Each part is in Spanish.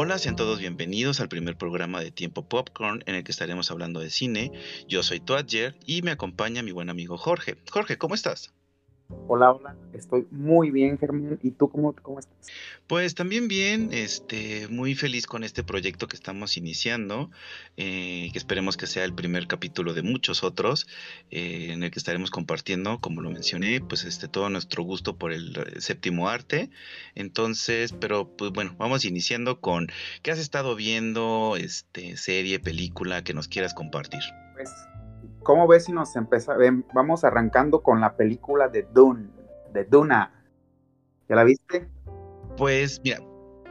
Hola, sean todos bienvenidos al primer programa de Tiempo Popcorn en el que estaremos hablando de cine. Yo soy Tuadger y me acompaña mi buen amigo Jorge. Jorge, ¿cómo estás? Hola, hola, estoy muy bien, Germán. ¿Y tú cómo, cómo estás? Pues también bien, este, muy feliz con este proyecto que estamos iniciando, eh, que esperemos que sea el primer capítulo de muchos otros, eh, en el que estaremos compartiendo, como lo mencioné, pues este, todo nuestro gusto por el séptimo arte. Entonces, pero pues bueno, vamos iniciando con, ¿qué has estado viendo, este, serie, película que nos quieras compartir? Pues ¿Cómo ves si nos empezamos? Vamos arrancando con la película de Dune, de Duna. ¿Ya la viste? Pues mira,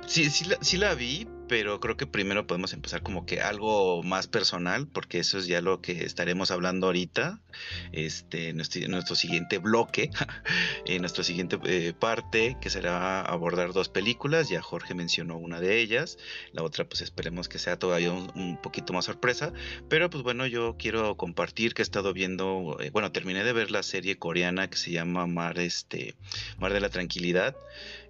sí, sí la vi, pero creo que primero podemos empezar como que algo más personal, porque eso es ya lo que estaremos hablando ahorita, este, nuestro, siguiente bloque, en nuestra siguiente eh, parte, que será abordar dos películas, ya Jorge mencionó una de ellas, la otra pues esperemos que sea todavía un, poquito más sorpresa, pero pues bueno, yo quiero compartir que he estado viendo, eh, bueno, terminé de ver la serie coreana que se llama Mar, este, Mar de la Tranquilidad,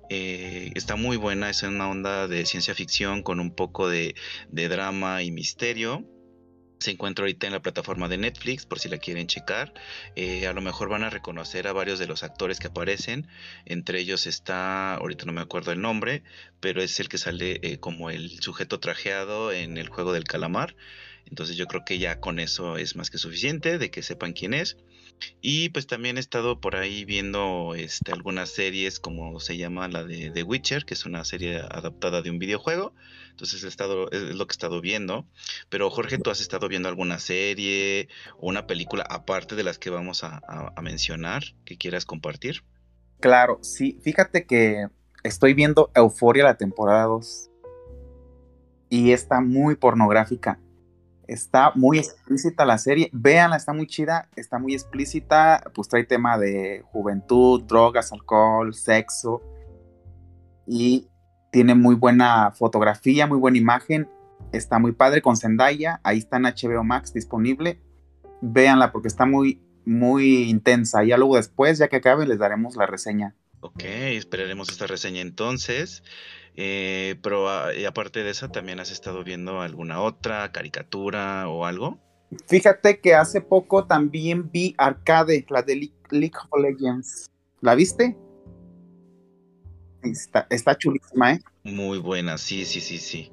eh, está muy buena, es una onda de ciencia ficción con un poco de, drama y misterio. Se encuentra ahorita en la plataforma de Netflix por si la quieren checar. Eh, a lo mejor van a reconocer a varios de los actores que aparecen. Entre ellos está, ahorita no me acuerdo el nombre, pero es el que sale eh, como el sujeto trajeado en el juego del calamar. Entonces yo creo que ya con eso es más que suficiente de que sepan quién es. Y pues también he estado por ahí viendo este, algunas series como se llama la de The Witcher, que es una serie adaptada de un videojuego. Entonces he estado, es lo que he estado viendo. Pero Jorge, ¿tú has estado viendo alguna serie o una película aparte de las que vamos a, a mencionar que quieras compartir? Claro, sí. Fíjate que estoy viendo Euforia la temporada 2. Y está muy pornográfica. Está muy explícita la serie. Véanla, está muy chida, está muy explícita. Pues trae tema de juventud, drogas, alcohol, sexo. Y tiene muy buena fotografía, muy buena imagen. Está muy padre con Zendaya. Ahí está en HBO Max disponible. Véanla porque está muy, muy intensa. Ya luego después, ya que acabe, les daremos la reseña. Ok, esperaremos esta reseña entonces. Eh, pero ah, aparte de esa, ¿también has estado viendo alguna otra caricatura o algo? Fíjate que hace poco también vi Arcade, la de League of Legends. ¿La viste? Está, está chulísima, ¿eh? Muy buena, sí, sí, sí, sí.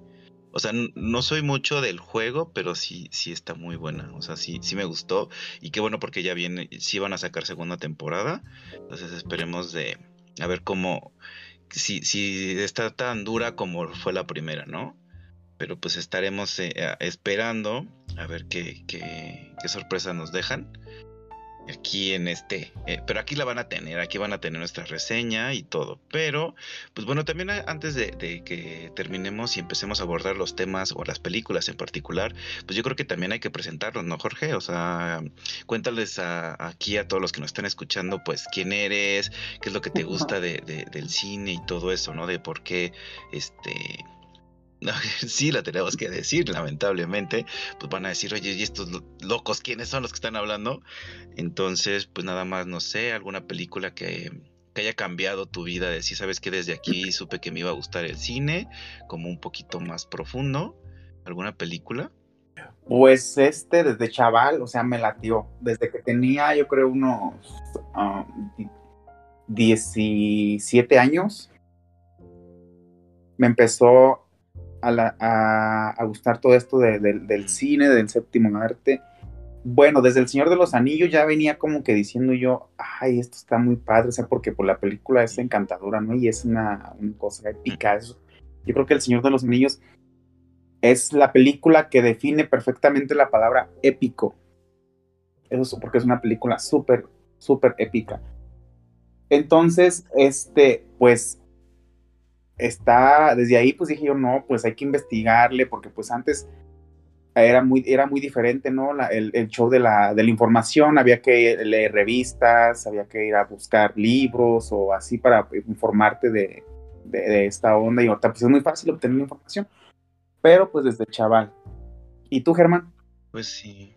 O sea, no soy mucho del juego, pero sí, sí está muy buena. O sea, sí, sí me gustó. Y qué bueno porque ya viene, sí van a sacar segunda temporada. Entonces esperemos de a ver cómo, si, si está tan dura como fue la primera, ¿no? Pero pues estaremos eh, esperando a ver qué, qué, qué sorpresa nos dejan aquí en este, eh, pero aquí la van a tener, aquí van a tener nuestra reseña y todo. Pero, pues bueno, también antes de, que terminemos y empecemos a abordar los temas o las películas en particular, pues yo creo que también hay que presentarlos, ¿no, Jorge? O sea, cuéntales aquí a todos los que nos están escuchando, pues quién eres, qué es lo que te gusta de, del cine y todo eso, ¿no? De por qué, este sí la tenemos que decir, lamentablemente, pues van a decir, oye, ¿y estos locos quiénes son los que están hablando? Entonces, pues nada más, no sé, alguna película que, haya cambiado tu vida, de si sabes que desde aquí supe que me iba a gustar el cine, como un poquito más profundo, alguna película. Pues este, desde chaval, o sea, me latió. Desde que tenía, yo creo, unos 17 ah, años, me empezó a, gustar todo esto del cine, del séptimo arte. Bueno, desde El Señor de los Anillos ya venía como que diciendo yo, ay, esto está muy padre, o sea, porque por la película es encantadora, ¿no? Y es una, cosa épica. yo creo que El Señor de los Anillos es la película que define perfectamente la palabra épico. Eso porque es una película súper, súper épica. Entonces, este, pues está, desde ahí pues dije yo, no, pues hay que investigarle, porque pues antes era muy, era muy diferente, ¿no? el, show de la, de la información, había que leer revistas, había que ir a buscar libros o así para informarte de, esta onda y ahorita pues es muy fácil obtener la información, pero pues desde chaval. ¿Y tú, Germán? Pues sí.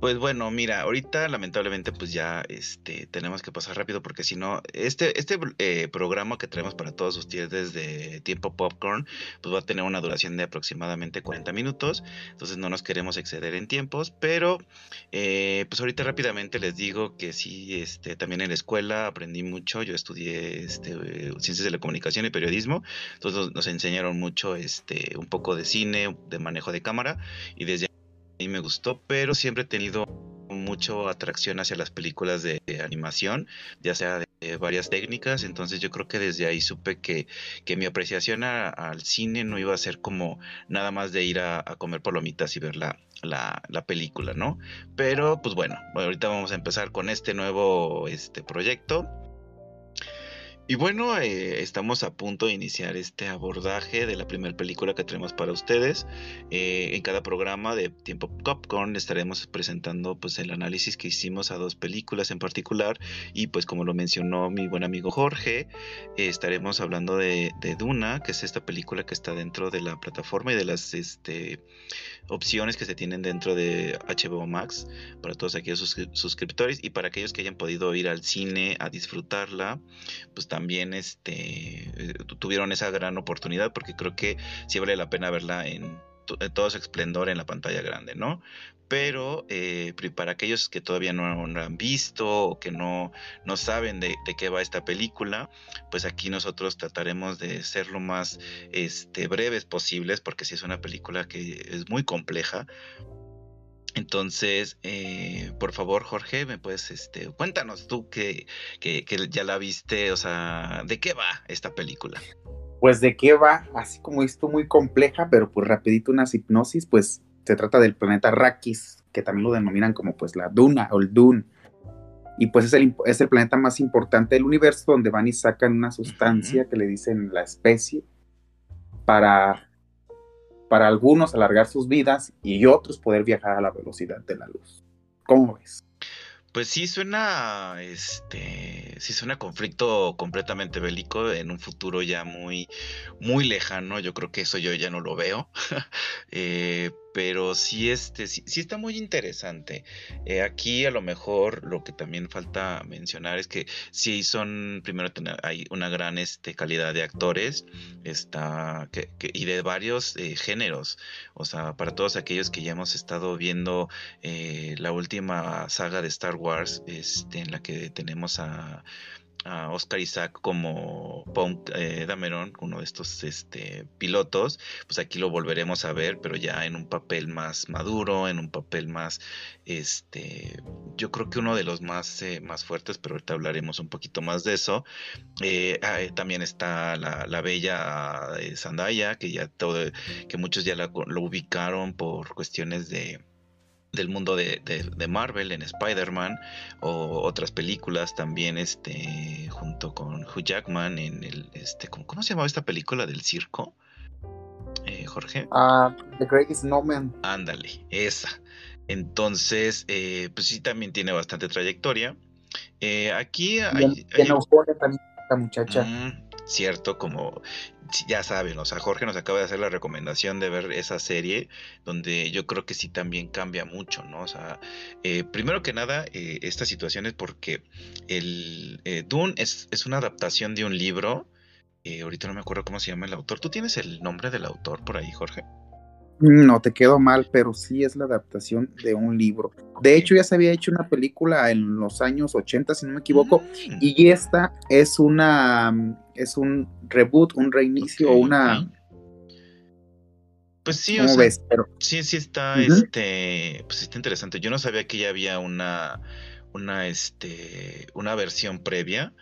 Pues bueno, mira, ahorita lamentablemente pues ya este, tenemos que pasar rápido porque si no, este, este eh, programa que traemos para todos ustedes de Tiempo Popcorn pues va a tener una duración de aproximadamente 40 minutos, entonces no nos queremos exceder en tiempos, pero eh, pues ahorita rápidamente les digo que sí, este, también en la escuela aprendí mucho, yo estudié este, ciencias de la comunicación y periodismo, entonces nos enseñaron mucho este, un poco de cine, de manejo de cámara y desde y me gustó, pero siempre he tenido mucho atracción hacia las películas de, animación, ya sea de, varias técnicas, entonces yo creo que desde ahí supe que, que mi apreciación al cine no iba a ser como nada más de ir a, comer palomitas y ver la, la, la, película, ¿no? Pero pues bueno, ahorita vamos a empezar con este nuevo este proyecto y bueno, eh, estamos a punto de iniciar este abordaje de la primera película que tenemos para ustedes. Eh, en cada programa de Tiempo Popcorn estaremos presentando pues el análisis que hicimos a dos películas en particular y pues como lo mencionó mi buen amigo Jorge, estaremos hablando de, de, Duna, que es esta película que está dentro de la plataforma y de las este, opciones que se tienen dentro de HBO Max para todos aquellos suscriptores y para aquellos que hayan podido ir al cine a disfrutarla, pues también este, eh, tuvieron esa gran oportunidad porque creo que sí vale la pena verla en, todo su esplendor en la pantalla grande, ¿no? Pero eh, para aquellos que todavía no, la han visto o que no, no saben de, qué va esta película, pues aquí nosotros trataremos de ser lo más este, breves posibles porque si es una película que es muy compleja, entonces, eh, por favor, Jorge, me puedes, este, cuéntanos tú que, que, ya la viste, o sea, ¿de qué va esta película? Pues de qué va, así como esto muy compleja, pero pues rapidito unas hipnosis, pues se trata del planeta Rakis, que también lo denominan como pues la Duna o el Dune. Y pues es el, es el planeta más importante del universo donde van y sacan una sustancia que le dicen la especie para para algunos alargar sus vidas y otros poder viajar a la velocidad de la luz. ¿Cómo ves? Pues sí suena, este, sí suena conflicto completamente bélico en un futuro ya muy, muy lejano. Yo creo que eso yo ya no lo veo. eh, pero sí, este, sí, está muy interesante. Eh, aquí a lo mejor lo que también falta mencionar es que sí son, primero hay una gran este, calidad de actores está, que, y de varios eh, géneros. O sea, para todos aquellos que ya hemos estado viendo eh, la última saga de Star Wars, este, en la que tenemos a a Oscar Isaac como Punk eh, Dameron, uno de estos este, pilotos, pues aquí lo volveremos a ver, pero ya en un papel más maduro, en un papel más, este, yo creo que uno de los más, eh, más fuertes, pero ahorita hablaremos un poquito más de eso. Eh, ah, también está la, bella Zendaya, que ya todo, que muchos ya lo ubicaron por cuestiones de del mundo de, Marvel en Spider-Man o otras películas también este junto con Hugh Jackman en el este ¿cómo, se llamaba esta película del circo? Eh, Jorge. Ah, The Greatest Snowman. Ándale, esa. Entonces, eh, pues sí también tiene bastante trayectoria. Eh, aquí hay, también esta muchacha. Mm, cierto, como ya saben, o sea, Jorge nos acaba de hacer la recomendación de ver esa serie, donde yo creo que sí también cambia mucho, ¿no? O sea, eh, primero que nada, eh, esta situación es porque el eh, Dune es, es, una adaptación de un libro, ahorita no me acuerdo cómo se llama el autor, ¿tú tienes el nombre del autor por ahí, Jorge? No te quedo mal, pero sí es la adaptación de un libro. De hecho, ya se había hecho una película en los años 80, si no me equivoco, mm. y esta es una es un reboot, un reinicio o una Pues sí, o sea, sí, sí está, este, pues está interesante. Yo no sabía que ya había una, una, este, una versión previa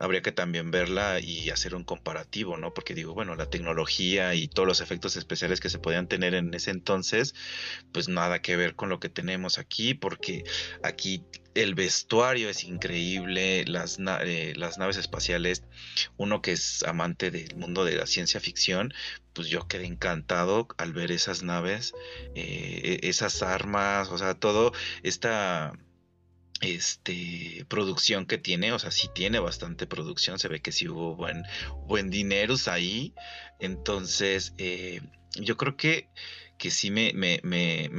habría que también verla y hacer un comparativo, ¿no? Porque digo, bueno, la tecnología y todos los efectos especiales que se podían tener en ese entonces, pues nada que ver con lo que tenemos aquí, porque aquí el vestuario es increíble, las, eh, las naves espaciales, uno que es amante del mundo de la ciencia ficción, pues yo quedé encantado al ver esas naves, eh, e-, esas armas, o sea, todo esta este producción que tiene, o sea, sí tiene bastante producción, se ve que sí hubo buen, buen dineros ahí, entonces eh, yo creo que, que sí me, me, me,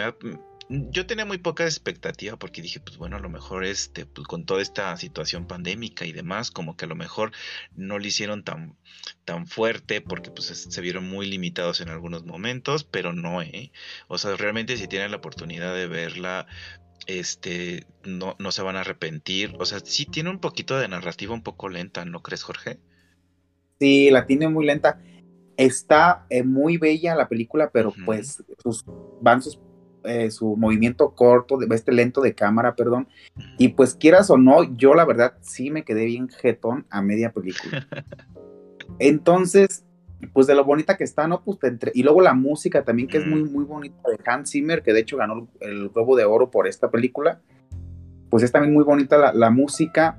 yo tenía muy poca expectativa porque dije, pues bueno, a lo mejor este, pues con toda esta situación pandémica y demás, como que a lo mejor no lo hicieron tan, tan fuerte porque pues se vieron muy limitados en algunos momentos, pero no, ¿eh? O sea, realmente si tienen la oportunidad de verla, este, no, no se van a arrepentir. O sea, sí tiene un poquito de narrativa un poco lenta, ¿no crees, Jorge? Sí, la tiene muy lenta. Está eh, muy bella la película, pero pues sus, van sus eh, su movimiento corto, de, este lento de cámara, perdón. Y pues quieras o no, yo la verdad sí me quedé bien jetón a media película. Entonces, pues de lo bonita que está, ¿no? Pues entre... Y luego la música también, que es muy, muy bonita de Hans Zimmer, que de hecho ganó el Globo de Oro por esta película. Pues es también muy bonita la, la música,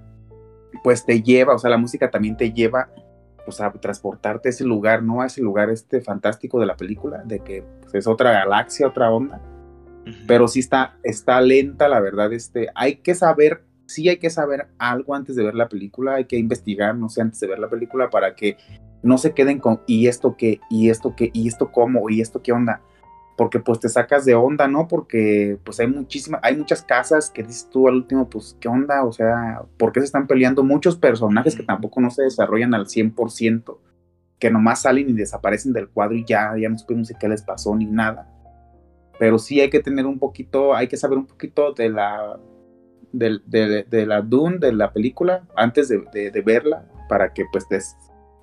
pues te lleva, o sea, la música también te lleva pues a transportarte a ese lugar, ¿no? A ese lugar este fantástico de la película, de que pues, es otra galaxia, otra onda pero sí está, está lenta, la verdad, este, hay que saber, sí hay que saber algo antes de ver la película, hay que investigar, no sé, antes de ver la película para que no se queden con, y esto qué, y esto qué, y esto cómo, y esto qué onda, porque pues te sacas de onda, ¿no? Porque pues hay muchísimas, hay muchas casas que dices tú al último, pues qué onda, o sea, ¿por qué se están peleando muchos personajes que tampoco no se desarrollan al 100%? que nomás salen y desaparecen del cuadro y ya, ya no supimos qué les pasó ni nada. Pero sí hay que tener un poquito, hay que saber un poquito de la de, de, la Dune, de la película, antes de, verla, para que pues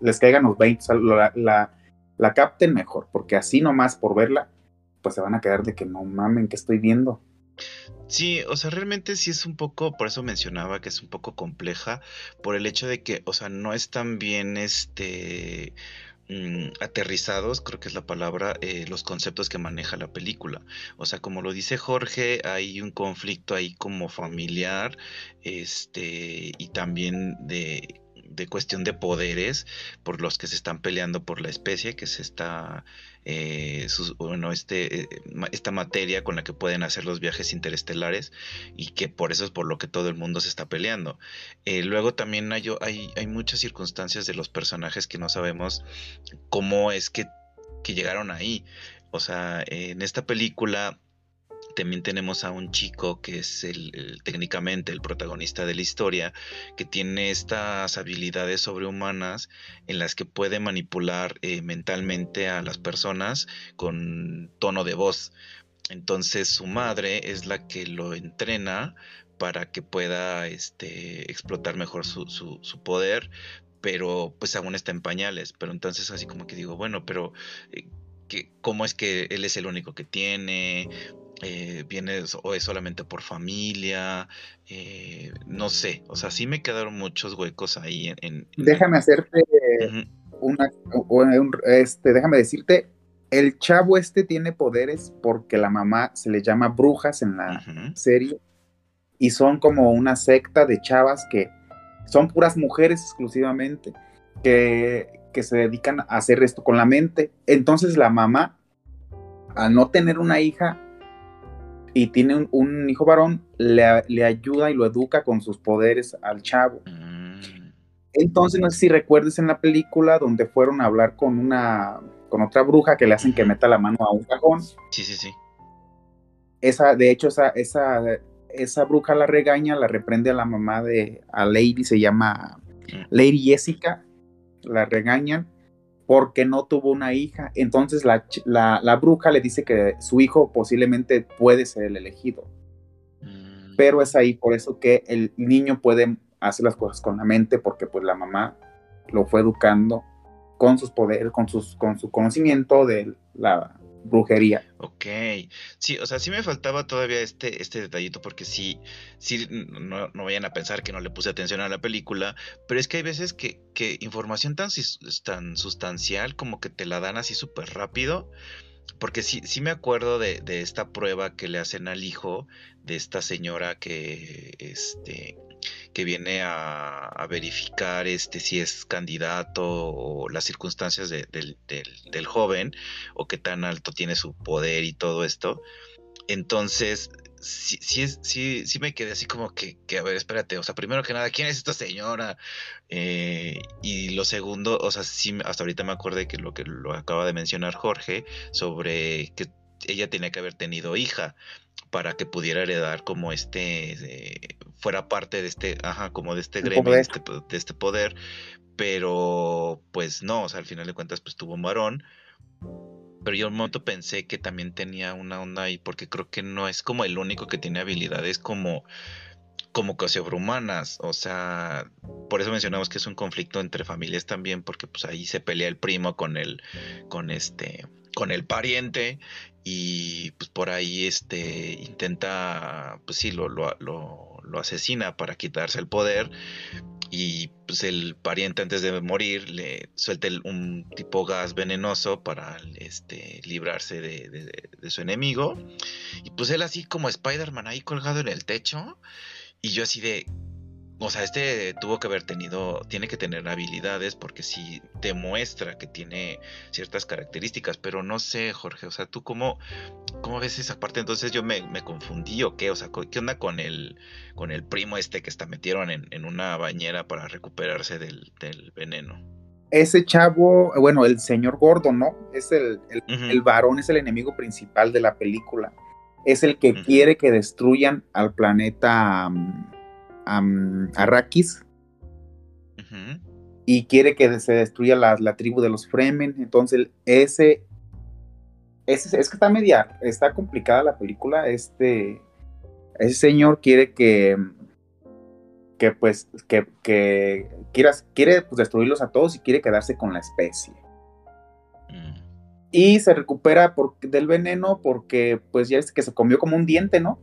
les, caigan los 20, la, la, la, capten mejor, porque así nomás por verla, pues se van a quedar de que no mamen que estoy viendo. Sí, o sea, realmente sí es un poco, por eso mencionaba que es un poco compleja, por el hecho de que, o sea, no es tan bien este Mm, aterrizados, creo que es la palabra, eh, los conceptos que maneja la película. O sea, como lo dice Jorge, hay un conflicto ahí como familiar, este, y también de de cuestión de poderes por los que se están peleando por la especie, que se está, eh, bueno, este, eh, esta materia con la que pueden hacer los viajes interestelares y que por eso es por lo que todo el mundo se está peleando. Eh, luego también hay, hay, hay, muchas circunstancias de los personajes que no sabemos cómo es que, que llegaron ahí. O sea, en esta película también tenemos a un chico que es el, técnicamente el protagonista de la historia, que tiene estas habilidades sobrehumanas en las que puede manipular eh, mentalmente a las personas con tono de voz. Entonces su madre es la que lo entrena para que pueda este, explotar mejor su, su, poder, pero pues aún está en pañales. Pero entonces así como que digo, bueno, pero... Eh, cómo es que él es el único que tiene, eh, viene o es solamente por familia, eh, no sé, o sea, sí me quedaron muchos huecos ahí en... déjame hacerte una, este, déjame decirte, el chavo este tiene poderes porque la mamá se le llama brujas en la serie y son como una secta de chavas que son puras mujeres exclusivamente que, que se dedican a hacer esto con la mente. Entonces la mamá, al no tener una hija, y tiene un, hijo varón, le, ayuda y lo educa con sus poderes al chavo. Mm. Entonces, no sé si recuerdes en la película donde fueron a hablar con una, con otra bruja que le hacen que meta la mano a un cajón. Sí, sí, sí. Esa, de hecho, esa, esa, esa bruja la regaña, la reprende a la mamá de, a Lady, se llama mm. Lady Jessica, la regañan porque no tuvo una hija. Entonces la, la, bruja le dice que su hijo posiblemente puede ser el elegido. Mm. Pero es ahí por eso que el niño puede hacer las cosas con la mente, porque pues la mamá lo fue educando con sus poderes, con, sus, con su conocimiento de la brujería. Ok, sí, o sea, sí me faltaba todavía este, este detallito porque sí, sí, no, vayan a pensar que no le puse atención a la película, pero es que hay veces que, que información tan, tan sustancial como que te la dan así súper rápido, porque sí, sí me acuerdo de, de, esta prueba que le hacen al hijo de esta señora que, este, que viene a, verificar este, si es candidato o las circunstancias del, joven o qué tan alto tiene su poder y todo esto. Entonces, sí, sí, sí, sí me quedé así como que, a ver, espérate, o sea, primero que nada, ¿quién es esta señora? Eh, y lo segundo, o sea, sí, hasta ahorita me acuerdo que lo que lo acaba de mencionar Jorge sobre que ella tenía que haber tenido hija para que pudiera heredar como este, fuera parte de este, ajá, como de este gremio, de este, de este, poder, pero pues no, o sea, al final de cuentas pues tuvo un varón, pero yo un momento pensé que también tenía una onda ahí, porque creo que no es como el único que tiene habilidades como como que sobrehumanas, o sea, por eso mencionamos que es un conflicto entre familias también, porque pues ahí se pelea el primo con el, con este, con el pariente y pues por ahí este intenta, pues sí, lo, lo, lo, asesina para quitarse el poder y pues el pariente antes de morir le suelta un tipo gas venenoso para este librarse de, de, su enemigo y pues él así como Spider-Man ahí colgado en el techo y yo así de, o sea, este tuvo que haber tenido, tiene que tener habilidades porque sí demuestra que tiene ciertas características, pero no sé, Jorge, o sea, ¿tú cómo, cómo ves esa parte? Entonces yo me, confundí o qué, o sea, ¿qué onda con el, con el primo este que está metieron en, una bañera para recuperarse del, veneno? Ese chavo, bueno, el señor gordo, ¿no? Es el, el varón, es el enemigo principal de la película es el que quiere que destruyan al planeta Arrakis. Y quiere que se destruya la, tribu de los Fremen. Entonces, ese, ese, Es que está media. Está complicada la película. Este. Ese señor quiere que. Que pues. Que, que quiere pues, destruirlos a todos y quiere quedarse con la especie. Mm y se recupera por, del veneno porque pues ya es que se comió como un diente, ¿no?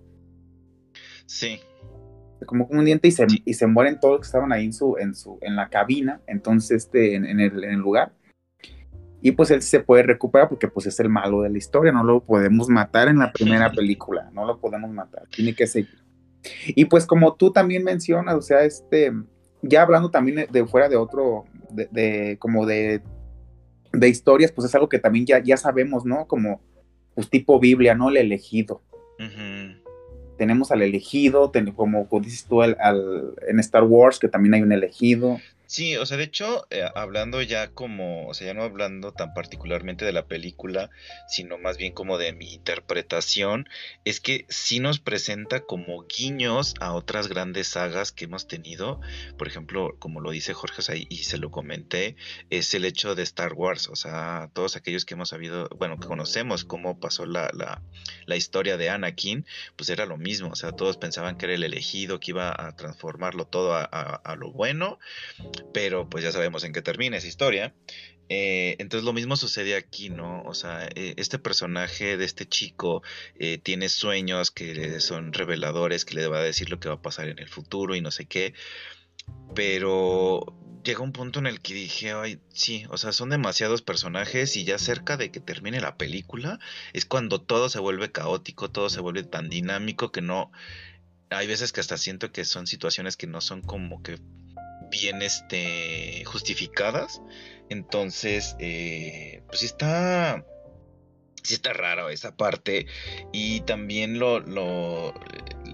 Sí. Se comió como un diente y se, y se mueren todos que estaban ahí en su, en su, en la cabina, entonces este, en, el, en el lugar. Y pues él se puede recuperar porque pues es el malo de la historia, no lo podemos matar en la primera película, no lo podemos matar, tiene que seguir. Y pues como tú también mencionas, o sea, este, ya hablando también de fuera de otro, de, de como de de historias, pues es algo que también ya, ya sabemos, ¿no? Como, pues tipo Biblia, ¿no? El elegido. Tenemos al elegido, como dices tú al, en Star Wars, que también hay un elegido. Sí, o sea, de hecho, eh, hablando ya como, o sea, ya no hablando tan particularmente de la película, sino más bien como de mi interpretación, es que sí nos presenta como guiños a otras grandes sagas que hemos tenido. Por ejemplo, como lo dice Jorge, o sea, y se lo comenté, es el hecho de Star Wars, o sea, todos aquellos que hemos sabido, bueno, que conocemos cómo pasó la, la, la historia de Anakin, pues era lo mismo, o sea, todos pensaban que era el elegido, que iba a transformarlo todo a, a lo bueno pero pues ya sabemos en qué termina esa historia. Eh, entonces lo mismo sucede aquí, ¿no? O sea, eh, este personaje de este chico eh, tiene sueños que son reveladores, que le va a decir lo que va a pasar en el futuro y no sé qué. Pero llega un punto en el que dije, ay, sí, o sea, son demasiados personajes y ya cerca de que termine la película es cuando todo se vuelve caótico, todo se vuelve tan dinámico que no... Hay veces que hasta siento que son situaciones que no son como que bien este, justificadas. Entonces, eh, pues está, sí está raro esa parte. Y también lo, lo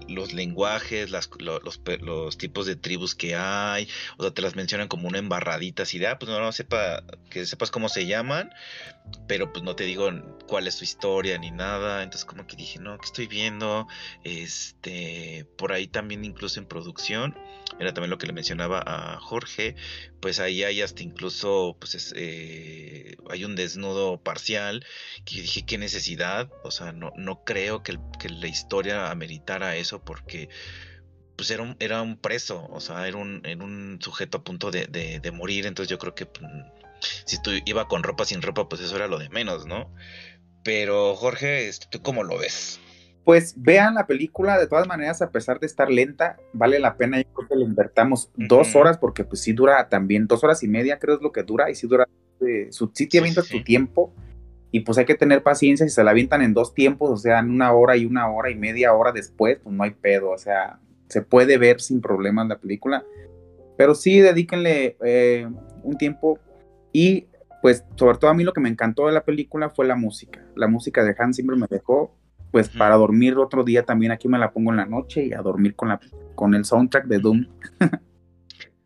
los lenguajes, las, los, tipos de tribus que hay, o sea, te las mencionan como una embarradita, así de, ah, pues no, no sepa, que sepas cómo se llaman, pero pues no te digo cuál es su historia ni nada, entonces como que dije, no, ¿qué estoy viendo? Este, por ahí también incluso en producción, era también lo que le mencionaba a Jorge, pues ahí hay hasta incluso, pues eh, hay un desnudo parcial, que dije, qué necesidad, o sea, no, no creo que, que la historia ameritara eso porque pues era un, era un preso, o sea, era un, un sujeto a punto de, morir, entonces yo creo que pues, si tú iba con ropa sin ropa, pues eso era lo de menos, ¿no? Pero Jorge, este, ¿tú cómo lo ves? Pues vean la película, de todas maneras, a pesar de estar lenta, vale la pena, yo creo que le invertamos dos horas, porque pues sí dura también, dos horas y media creo es lo que dura, y sí dura, eh, su, sí te avienta tu tiempo, y pues hay que tener paciencia, si se la avientan en dos tiempos, o sea, en una hora y una hora y media hora después, pues no hay pedo, o sea, se puede ver sin problemas la película. Pero sí, dedíquenle eh, un tiempo y pues sobre todo a mí lo que me encantó de la película fue la música. La música de Hans Zimmer me dejó pues para dormir otro día también aquí me la pongo en la noche y a dormir con la con el soundtrack de Doom.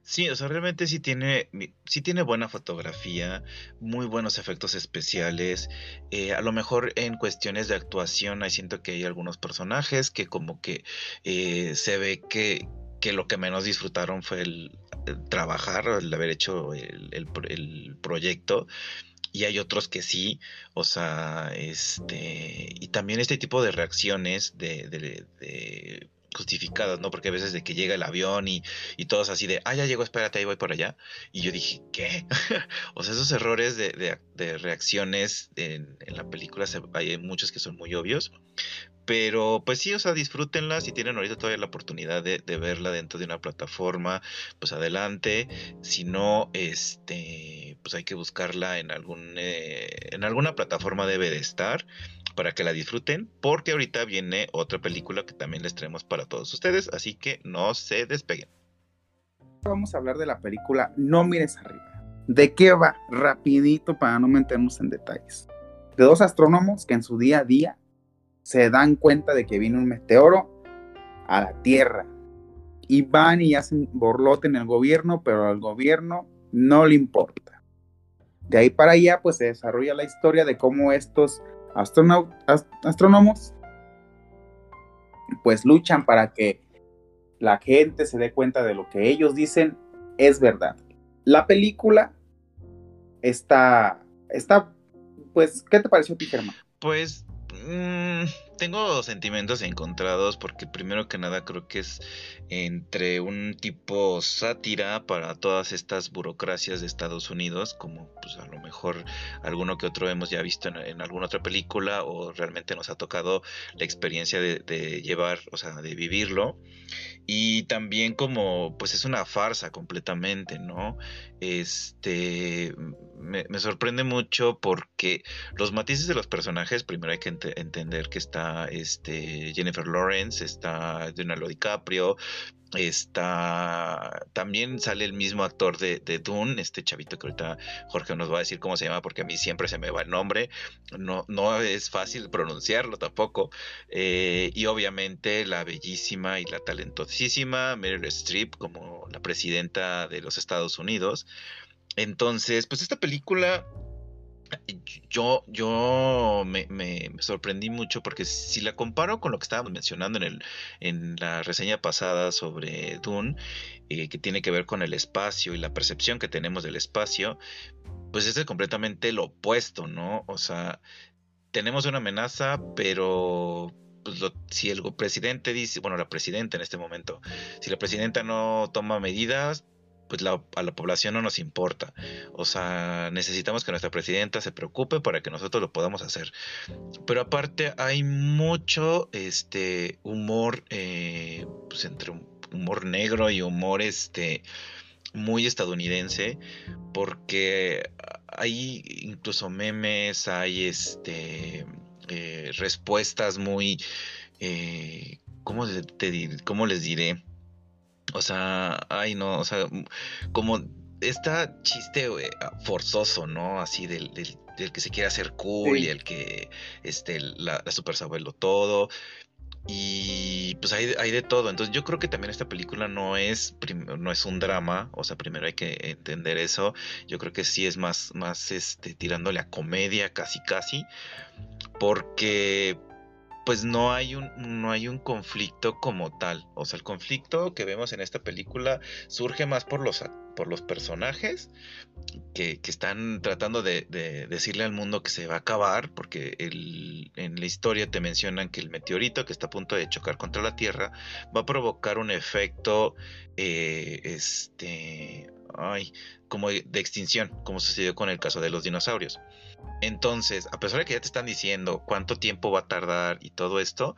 Sí, o sea, realmente sí tiene, sí tiene buena fotografía, muy buenos efectos especiales. Eh, a lo mejor en cuestiones de actuación, ahí siento que hay algunos personajes que como que eh, se ve que, que lo que menos disfrutaron fue el, trabajar, el haber hecho el, el, proyecto y hay otros que sí, o sea, este, y también este tipo de reacciones de, justificadas, ¿no? Porque a veces de que llega el avión y, y todos así de, ah, ya llegó, espérate, ahí voy por allá. Y yo dije, ¿qué? o sea, esos errores de, de, reacciones en, en, la película, hay muchos que son muy obvios. Pero pues sí, o sea, disfrútenla. Si tienen ahorita todavía la oportunidad de, verla dentro de una plataforma, pues adelante. Si no, este, pues hay que buscarla en algún, eh, en alguna plataforma debe de estar para que la disfruten, porque ahorita viene otra película que también les traemos para todos ustedes, así que no se despeguen. Vamos a hablar de la película No mires arriba. ¿De qué va? Rapidito para no meternos en detalles. De dos astrónomos que en su día a día se dan cuenta de que viene un meteoro a la Tierra y van y hacen borlote en el gobierno, pero al gobierno no le importa. De ahí para allá, pues se desarrolla la historia de cómo estos astrónomos pues luchan para que la gente se dé cuenta de lo que ellos dicen es verdad. La película está, está, pues, ¿qué te pareció a ti, Germán? Pues Mm, tengo sentimientos encontrados porque primero que nada creo que es entre un tipo sátira para todas estas burocracias de Estados Unidos, como pues a lo mejor alguno que otro hemos ya visto en, alguna otra película o realmente nos ha tocado la experiencia de, de llevar, o sea, de vivirlo. Y también como pues es una farsa completamente, ¿no? Este me, sorprende mucho porque los matices de los personajes, primero hay que entender que está este Jennifer Lawrence, está Leonardo DiCaprio, Está también sale el mismo actor de, Dune, este chavito que ahorita Jorge nos va a decir cómo se llama, porque a mí siempre se me va el nombre. No, no es fácil pronunciarlo tampoco. Eh, y obviamente la bellísima y la talentosísima Meryl Streep como la presidenta de los Estados Unidos. Entonces, pues esta película yo, yo me, sorprendí mucho porque si la comparo con lo que estábamos mencionando en, el, en la reseña pasada sobre Dune, eh, que tiene que ver con el espacio y la percepción que tenemos del espacio, pues es completamente lo opuesto, ¿no? O sea, tenemos una amenaza, pero pues si el presidente dice, bueno, la presidenta en este momento, si la presidenta no toma medidas, pues a la población no nos importa. O sea, necesitamos que nuestra presidenta se preocupe para que nosotros lo podamos hacer. Pero aparte hay mucho este humor, eh, pues entre humor negro y humor este muy estadounidense, porque hay incluso memes, hay este eh, respuestas muy eh, ¿cómo, te, ¿cómo les diré? O sea, ay no, o sea, como está chiste forzoso, ¿no? Así del, del, que se quiere hacer cool y el que, este, la, la super saberlo todo. Y pues hay, hay, de todo. Entonces yo creo que también esta película no es, no es un drama. O sea, primero hay que entender eso. Yo creo que sí es más, más este, tirándole a comedia casi casi. Porque pues no hay un no hay un conflicto como tal. O sea, el conflicto que vemos en esta película surge más por los por los personajes que, están tratando de, decirle al mundo que se va a acabar, porque en la historia te mencionan que el meteorito que está a punto de chocar contra la Tierra va a provocar un efecto, eh, este, ay, como de extinción, como sucedió con el caso de los dinosaurios. Entonces, a pesar de que ya te están diciendo cuánto tiempo va a tardar y todo esto,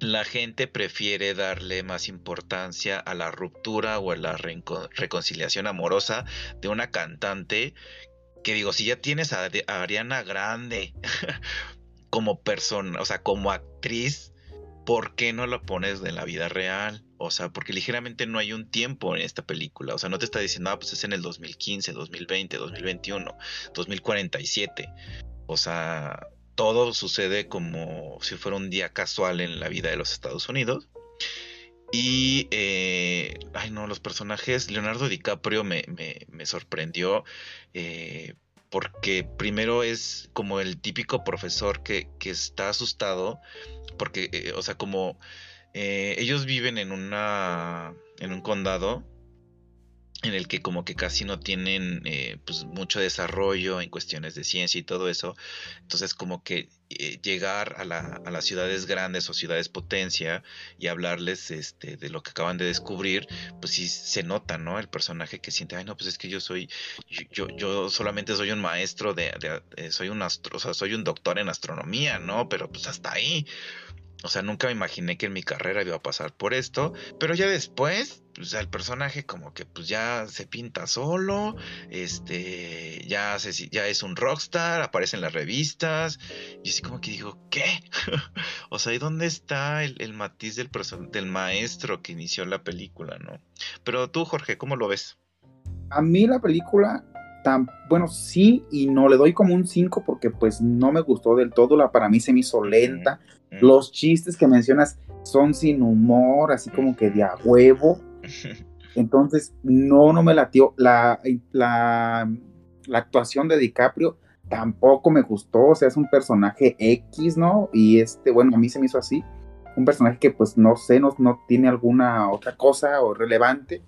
la gente prefiere darle más importancia a la ruptura o a la reconciliación amorosa de una cantante que digo, si ya tienes a, a Ariana Grande como persona, o sea, como actriz, ¿por qué no la pones en la vida real? O sea, porque ligeramente no hay un tiempo en esta película. O sea, no te está diciendo, ah, pues es en el 2015, 2020, 2021, 2047. O sea, todo sucede como si fuera un día casual en la vida de los Estados Unidos. Y, eh, ay no, los personajes, Leonardo DiCaprio me, me, sorprendió eh, porque primero es como el típico profesor que, que está asustado, porque, eh, o sea, como ellos viven en una, en un condado en el que como que casi no tienen eh, pues mucho desarrollo en cuestiones de ciencia y todo eso. Entonces como que eh, llegar a, la, a, las ciudades grandes o ciudades potencia y hablarles este, de lo que acaban de descubrir, pues sí se nota, ¿no? El personaje que siente, ay no, pues es que yo soy, yo, yo solamente soy un maestro de, de, soy un astro, o sea, soy un doctor en astronomía, ¿no? Pero pues hasta ahí. O sea, nunca me imaginé que en mi carrera iba a pasar por esto, pero ya después, pues el personaje como que pues ya se pinta solo, este, ya, se, ya es un rockstar, aparece en las revistas, y así como que digo, ¿qué? o sea, ¿y dónde está el, matiz del, del maestro que inició la película, no? Pero tú, Jorge, ¿cómo lo ves? A mí la película Tan, bueno, sí y no, le doy como un 5 porque pues no me gustó del todo, la, para mí se me hizo lenta, los chistes que mencionas son sin humor, así como que de a huevo, entonces no, no me latió, la, la, la actuación de DiCaprio tampoco me gustó, o sea, es un personaje X, ¿no? Y este, bueno, a mí se me hizo así, un personaje que pues no sé, no, no tiene alguna otra cosa o relevante,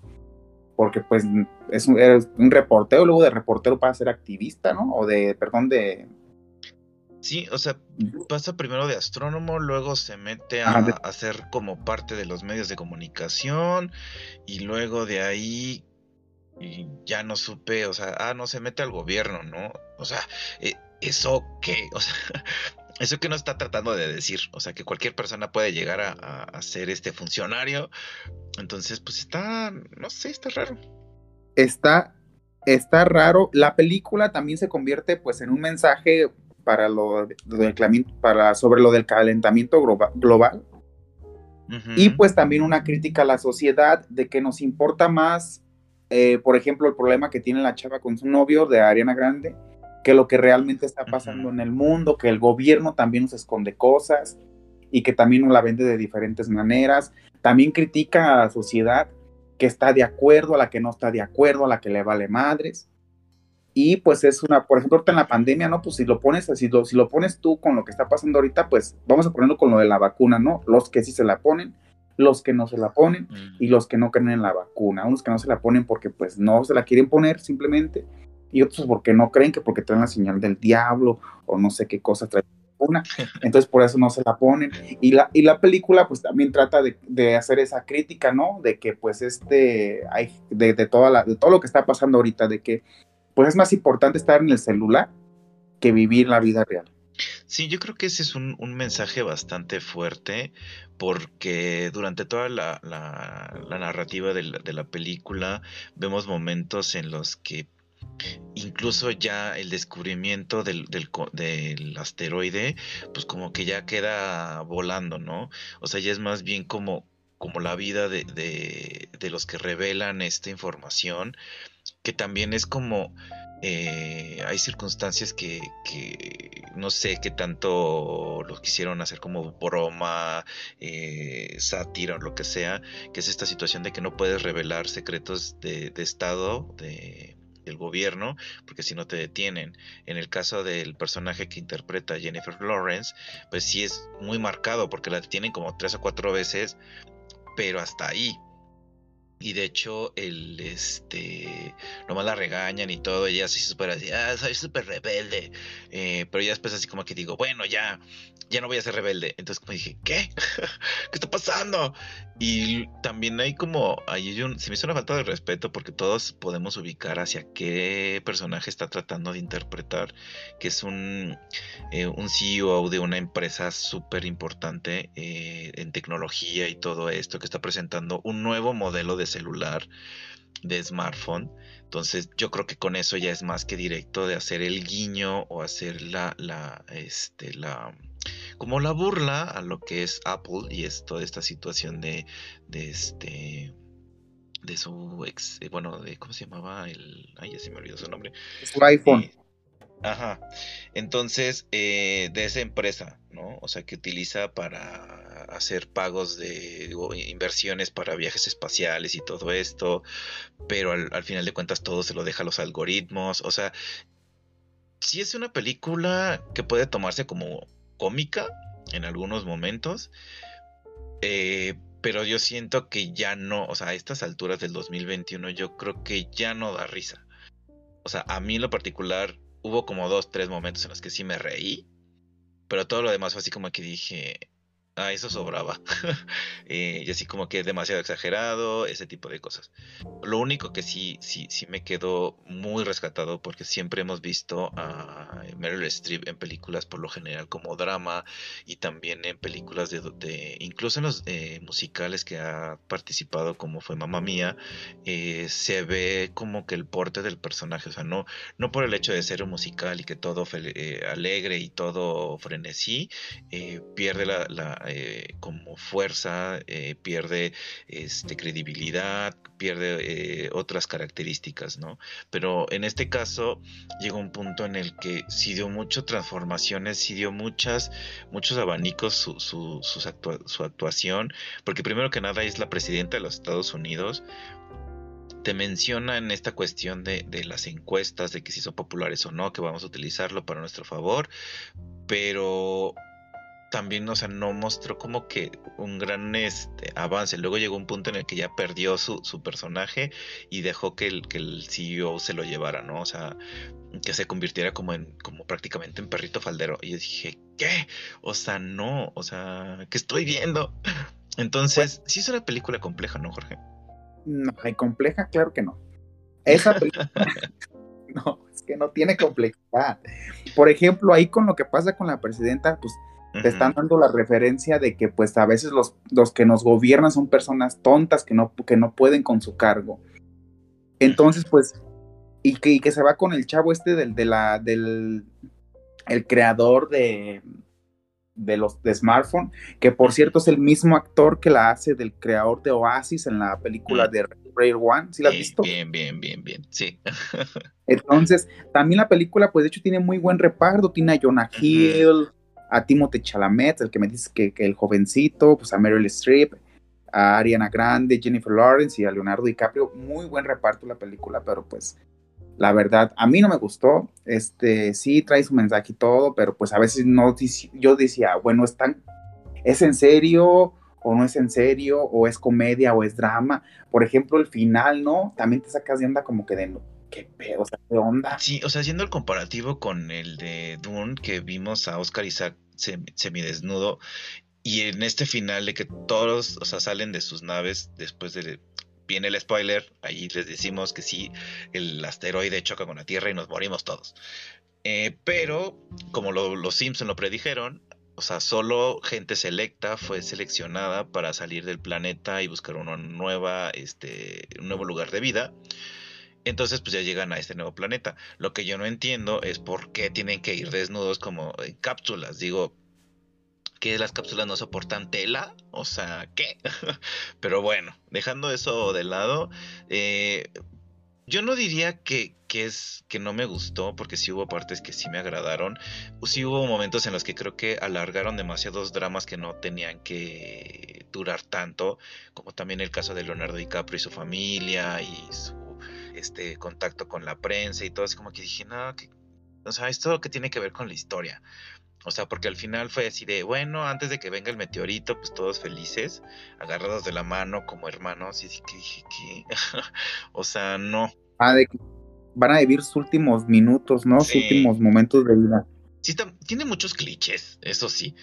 porque pues es un, un reportero, luego de reportero para ser activista, ¿no? O de, perdón, de... Sí, o sea, pasa primero de astrónomo, luego se mete a, hacer como parte de los medios de comunicación y luego de ahí y ya no supe, o sea, ah, no se mete al gobierno, ¿no? O sea, eh, ¿eso qué? O sea, eso que no está tratando de decir, o sea, que cualquier persona puede llegar a, a, ser este funcionario. Entonces, pues está, no sé, está raro. Está, está raro. La película también se convierte pues en un mensaje para lo, para, sobre lo del calentamiento global. Y pues también una crítica a la sociedad de que nos importa más, eh, por ejemplo, el problema que tiene la chava con su novio de Ariana Grande, que lo que realmente está pasando en el mundo, que el gobierno también nos esconde cosas y que también nos la vende de diferentes maneras. También critica a la sociedad que está de acuerdo, a la que no está de acuerdo, a la que le vale madres. Y pues es una, por ejemplo, ahorita en la pandemia, ¿no? Pues si lo pones, si lo, si lo pones tú con lo que está pasando ahorita, pues vamos a ponerlo con lo de la vacuna, ¿no? Los que sí se la ponen, los que no se la ponen mm. y los que no creen en la vacuna. Unos que no se la ponen porque pues no se la quieren poner simplemente y otros porque no creen que porque traen la señal del diablo o no sé qué cosa trae una, entonces por eso no se la ponen. Y la, y la película pues también trata de, hacer esa crítica, ¿no? De que pues este, hay, de, toda la, de todo lo que está pasando ahorita, de que pues es más importante estar en el celular que vivir la vida real. Sí, yo creo que ese es un, mensaje bastante fuerte porque durante toda la, narrativa de la, de la, película vemos momentos en los que incluso ya el descubrimiento del, del, asteroide, pues como que ya queda volando, ¿no? O sea, ya es más bien como, como la vida de, de, los que revelan esta información, que también es como... Eh, hay circunstancias que, que, no sé qué tanto lo quisieron hacer como broma, eh, sátira o lo que sea, que es esta situación de que no puedes revelar secretos de, de Estado, de, del gobierno, porque si no te detienen. En el caso del personaje que interpreta Jennifer Lawrence, pues sí es muy marcado porque la detienen como tres o cuatro veces, pero hasta ahí. Y de hecho, el este nomás la regañan y todo, ella así súper así, ah, soy súper rebelde. Eh, pero ya después así como que digo, bueno, ya, ya no voy a ser rebelde. Entonces como dije, ¿qué? ¿Qué está pasando? Y también hay como, hay un, se me hizo una falta de respeto porque todos podemos ubicar hacia qué personaje está tratando de interpretar, que es un, eh, un CEO de una empresa súper importante eh, en tecnología y todo esto, que está presentando un nuevo modelo de celular, de smartphone. Entonces yo creo que con eso ya es más que directo de hacer el guiño o hacer la, la, este, la como la burla a lo que es Apple y es toda esta situación de, de este de su ex, eh, bueno, de cómo se llamaba el, ay, ya se me olvidó su nombre. Su iPhone. Eh, ajá. Entonces, eh, de esa empresa, ¿no? O sea, que utiliza para hacer pagos de inversiones para viajes espaciales y todo esto, pero al, al, final de cuentas todo se lo deja a los algoritmos. O sea, sí es una película que puede tomarse como cómica en algunos momentos, eh, pero yo siento que ya no, o sea, a estas alturas del 2021 yo creo que ya no da risa. O sea, a mí en lo particular hubo como dos, tres momentos en los que sí me reí, pero todo lo demás fue así como que dije, Ah, eso sobraba. Eh, y así como que es demasiado exagerado, ese tipo de cosas. Lo único que sí, sí, sí me quedó muy rescatado porque siempre hemos visto a Meryl Streep en películas por lo general como drama y también en películas de, incluso en los eh, musicales que ha participado como fue Mamma Mía, eh, se ve como que el porte del personaje, o sea, no, no por el hecho de ser un musical y que todo alegre y todo frenesí, pierde la eh, como fuerza, eh, pierde este, credibilidad, pierde eh, otras características, ¿no? Pero en este caso llegó un punto en el que sí dio muchas transformaciones, sí dio muchas, muchos abanicos su, su, su actuación, porque primero que nada es la presidenta de los Estados Unidos, te menciona en esta cuestión de, de, las encuestas, de que si son populares o no, que vamos a utilizarlo para nuestro favor, pero también, o sea, no mostró como que un gran este, avance. Luego llegó un punto en el que ya perdió su, personaje y dejó que el, que el CEO se lo llevara, ¿no? O sea, que se convirtiera como en, como prácticamente en perrito faldero. Y yo dije, ¿qué? O sea, no, o sea, ¿qué estoy viendo? Entonces, sí es una película compleja, ¿no, Jorge? No, hay compleja, claro que no. Esa película. no, es que no tiene complejidad. Por ejemplo, ahí con lo que pasa con la presidenta, pues te están dando la referencia de que pues a veces los, los que nos gobiernan son personas tontas que no, que no pueden con su cargo. Entonces, pues, y que, que se va con el chavo este del, de la, del el creador de, de los de smartphone, que por cierto es el mismo actor que la hace del creador de Oasis en la película de Rare One, ¿sí la has visto? Bien, bien, bien, bien, sí. Entonces, también la película, pues de hecho tiene muy buen reparto, tiene a Jonah Hill, a Timothée Chalamet, el que me dice que, el jovencito, pues a Meryl Streep, a Ariana Grande, Jennifer Lawrence y a Leonardo DiCaprio. Muy buen reparto la película, pero pues la verdad, a mí no me gustó. Este, sí trae su mensaje y todo, pero pues a veces no, yo decía, bueno, ¿están, ¿es en serio o no es en serio? ¿O es comedia o es drama? Por ejemplo, el final, ¿no? También te sacas de onda como que de, qué pedo, o sea, qué onda. Sí, o sea, haciendo el comparativo con el de Dune que vimos a Oscar Isaac semidesnudo y en este final de que todos, o sea, salen de sus naves después de viene el spoiler, ahí les decimos que sí, el asteroide choca con la Tierra y nos morimos todos. Eh, pero, como los Simpson lo predijeron, o sea, solo gente selecta fue seleccionada para salir del planeta y buscar una nueva, este, un nuevo lugar de vida. Entonces, pues ya llegan a este nuevo planeta. Lo que yo no entiendo es por qué tienen que ir desnudos como en cápsulas. Digo, que las cápsulas no soportan tela, o sea, ¿qué? Pero bueno, dejando eso de lado, eh, yo no diría que, que, es que no me gustó, porque sí hubo partes que sí me agradaron. Sí hubo momentos en los que creo que alargaron demasiados dramas que no tenían que durar tanto, como también el caso de Leonardo DiCaprio y su familia y su este contacto con la prensa y todo, así como que dije, no, que, o sea, esto que tiene que ver con la historia. O sea, porque al final fue así de, bueno, antes de que venga el meteorito, pues todos felices, agarrados de la mano como hermanos, y que dije que, o sea, no. Ah, de que van a vivir sus últimos minutos, ¿no? Sus últimos momentos de vida. Sí, tiene muchos clichés, eso sí.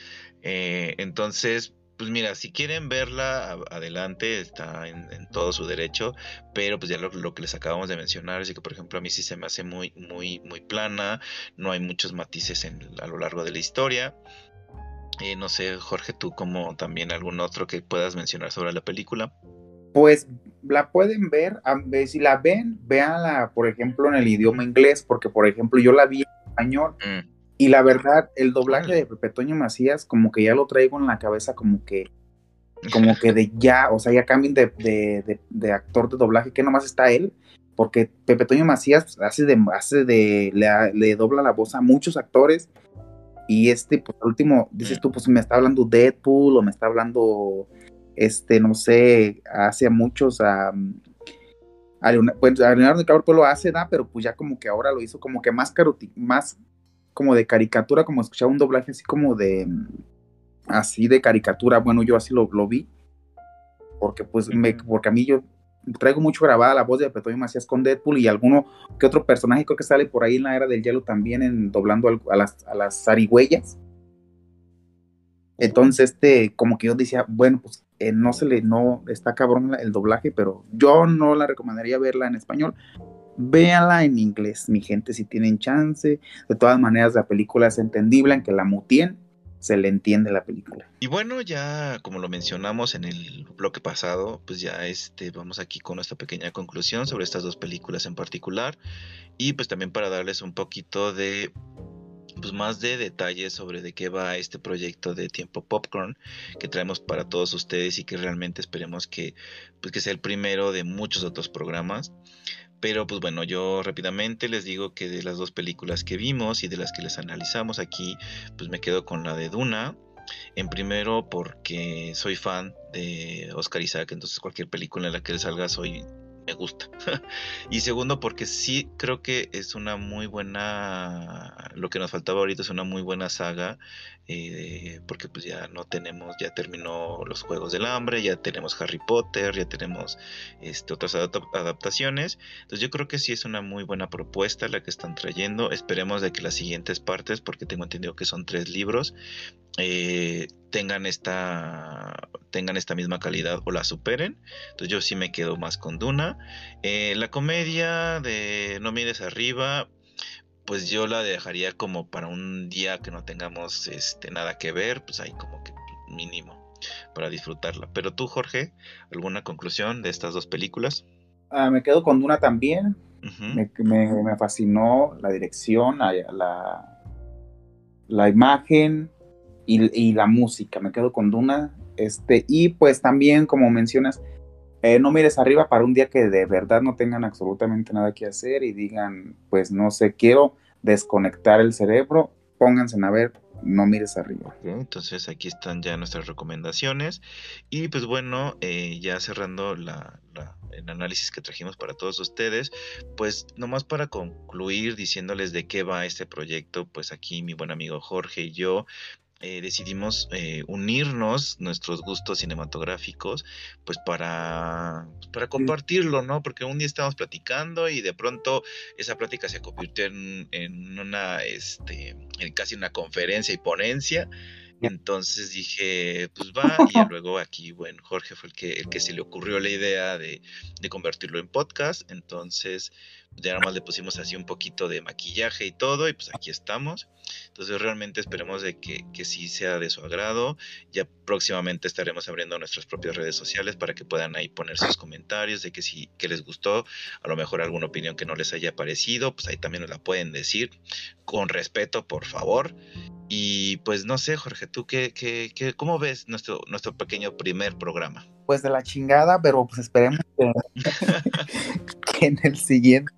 Eh, entonces, pues mira, si quieren verla adelante, está en, todo su derecho, pero pues ya lo, que les acabamos de mencionar, es que por ejemplo a mí sí se me hace muy, muy, muy plana, no hay muchos matices en, a lo largo de la historia. Eh, no sé, Jorge, tú como también algún otro que puedas mencionar sobre la película. Pues la pueden ver, si la ven, véanla, por ejemplo, en el idioma inglés, porque por ejemplo yo la vi en español. Mm. Y la verdad, el doblaje de Pepe Toño Macías, como que ya lo traigo en la cabeza, como que, como que de ya, o sea, ya cambien de, actor de doblaje, que nomás está él, porque Pepe Toño Macías hace de, hace de, le, dobla la voz a muchos actores, Y este, pues al último, dices tú, pues me está hablando Deadpool o me está hablando, este, no sé, hace muchos, a, pues a Leonardo DiCaprio lo hace, ¿da? Pero pues ya como que ahora lo hizo como que más, más como de caricatura, como escuchaba un doblaje así como de, así de caricatura, bueno, yo así lo, lo vi, porque pues, me, porque a mí yo traigo mucho grabada la voz de Petoño Macías con Deadpool y alguno que otro personaje que sale por ahí en la era del hielo también en doblando a las, a las zarigüeyas. Entonces, este, como que yo decía, bueno, pues eh, no se le, no está cabrón el doblaje, pero yo no la recomendaría verla en español. Véanla en inglés, mi gente, si tienen chance. De todas maneras, la película es entendible, aunque la mutien, se le entiende la película. Y bueno, ya como lo mencionamos en el bloque pasado, pues ya este vamos aquí con nuestra pequeña conclusión sobre estas dos películas en particular y pues también para darles un poquito de pues más de detalles sobre de qué va este proyecto de tiempo popcorn que traemos para todos ustedes y que realmente esperemos que pues que sea el primero de muchos otros programas pero pues bueno, yo rápidamente les digo que de las dos películas que vimos y de las que les analizamos aquí, pues me quedo con la de Duna. En primero porque soy fan de Oscar Isaac, entonces cualquier película en la que él salga soy me gusta. y segundo, porque sí creo que es una muy buena, lo que nos faltaba ahorita es una muy buena saga, porque pues ya no tenemos, ya terminó los Juegos del Hambre, ya tenemos Harry Potter, ya tenemos este, otras adaptaciones. Entonces yo creo que sí es una muy buena propuesta la que están trayendo. Esperemos de que las siguientes partes, porque tengo entendido que son tres libros, eh, tengan esta tengan esta misma calidad o la superen entonces yo sí me quedo más con Duna eh, la comedia de No mires arriba pues yo la dejaría como para un día que no tengamos este nada que ver pues ahí como que mínimo para disfrutarla pero tú Jorge alguna conclusión de estas dos películas ah, me quedo con Duna también me, me, fascinó la dirección la, la, la imagen y, la música. Me quedo con Duna. Este, y pues también, como mencionas, eh, no mires arriba para un día que de verdad no tengan absolutamente nada que hacer y digan, pues no sé, quiero desconectar el cerebro, pónganse a ver, no mires arriba. Entonces aquí están ya nuestras recomendaciones y pues bueno, eh, ya cerrando la, el análisis que trajimos para todos ustedes, pues nomás para concluir diciéndoles de qué va este proyecto, pues aquí mi buen amigo Jorge y yo eh, decidimos eh, unirnos nuestros gustos cinematográficos pues para, pues, para compartirlo, ¿no? Porque un día estábamos platicando y de pronto esa plática se convirtió en, en una, este, en casi una conferencia y ponencia. Entonces dije, pues va, y luego aquí, bueno, Jorge fue el que, el que se le ocurrió la idea de, convertirlo en podcast, entonces ya nada más le pusimos así un poquito de maquillaje y todo, y pues aquí estamos. Entonces realmente esperemos de que, que sí sea de su agrado. Ya próximamente estaremos abriendo nuestras propias redes sociales para que puedan ahí poner sus comentarios de que si que les gustó, a lo mejor alguna opinión que no les haya parecido, pues ahí también nos la pueden decir con respeto, por favor. Y pues no sé, Jorge, ¿tú qué, qué, qué, cómo ves nuestro, nuestro pequeño primer programa? Pues de la chingada, pero pues esperemos que, en el siguiente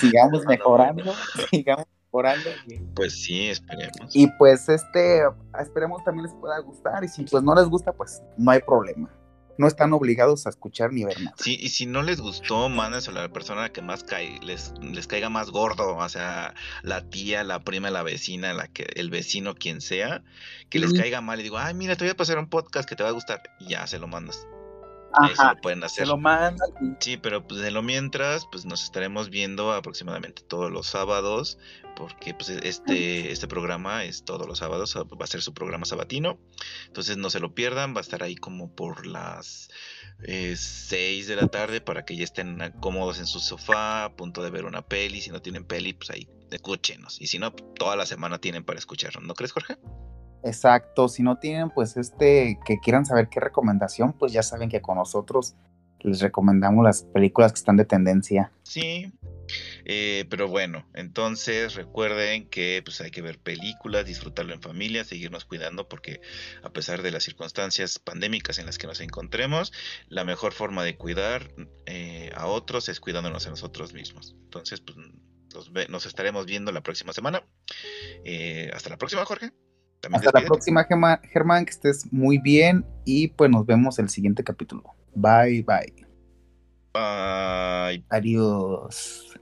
sigamos mejorando, sigamos mejorando. Pues sí, esperemos. Y pues este, esperemos también les pueda gustar y si pues no les gusta, pues no hay problema no están obligados a escuchar ni ver nada. Sí, y si no les gustó, mándenselo a la persona que más cae, les, les caiga más gordo, o sea, la tía, la prima, la vecina, la que, el vecino, quien sea, que les caiga mal y digo, ay, mira, te voy a pasar un podcast que te va a gustar, y ya se lo mandas. Ajá, lo pueden hacer. Se lo mandan. Sí, pero pues de lo mientras, pues nos estaremos viendo aproximadamente todos los sábados, porque pues este, este programa es todos los sábados, va a ser su programa sabatino. Entonces no se lo pierdan, va a estar ahí como por las eh, 6 de la tarde para que ya estén cómodos en su sofá, a punto de ver una peli. Si no tienen peli, pues ahí escúchenos. Y si no, toda la semana tienen para escucharnos. ¿No crees, Jorge? Exacto, si no tienen pues este que quieran saber qué recomendación, pues ya saben que con nosotros les recomendamos las películas que están de tendencia. Sí, eh, pero bueno, entonces recuerden que pues hay que ver películas, disfrutarlo en familia, seguirnos cuidando porque a pesar de las circunstancias pandémicas en las que nos encontremos, la mejor forma de cuidar eh, a otros es cuidándonos a nosotros mismos. Entonces, pues nos, estaremos viendo la próxima semana. Eh, hasta la próxima, Jorge. Hasta la próxima, Germán, que estés muy bien y pues nos vemos el siguiente capítulo. Bye, bye. Bye. Adiós.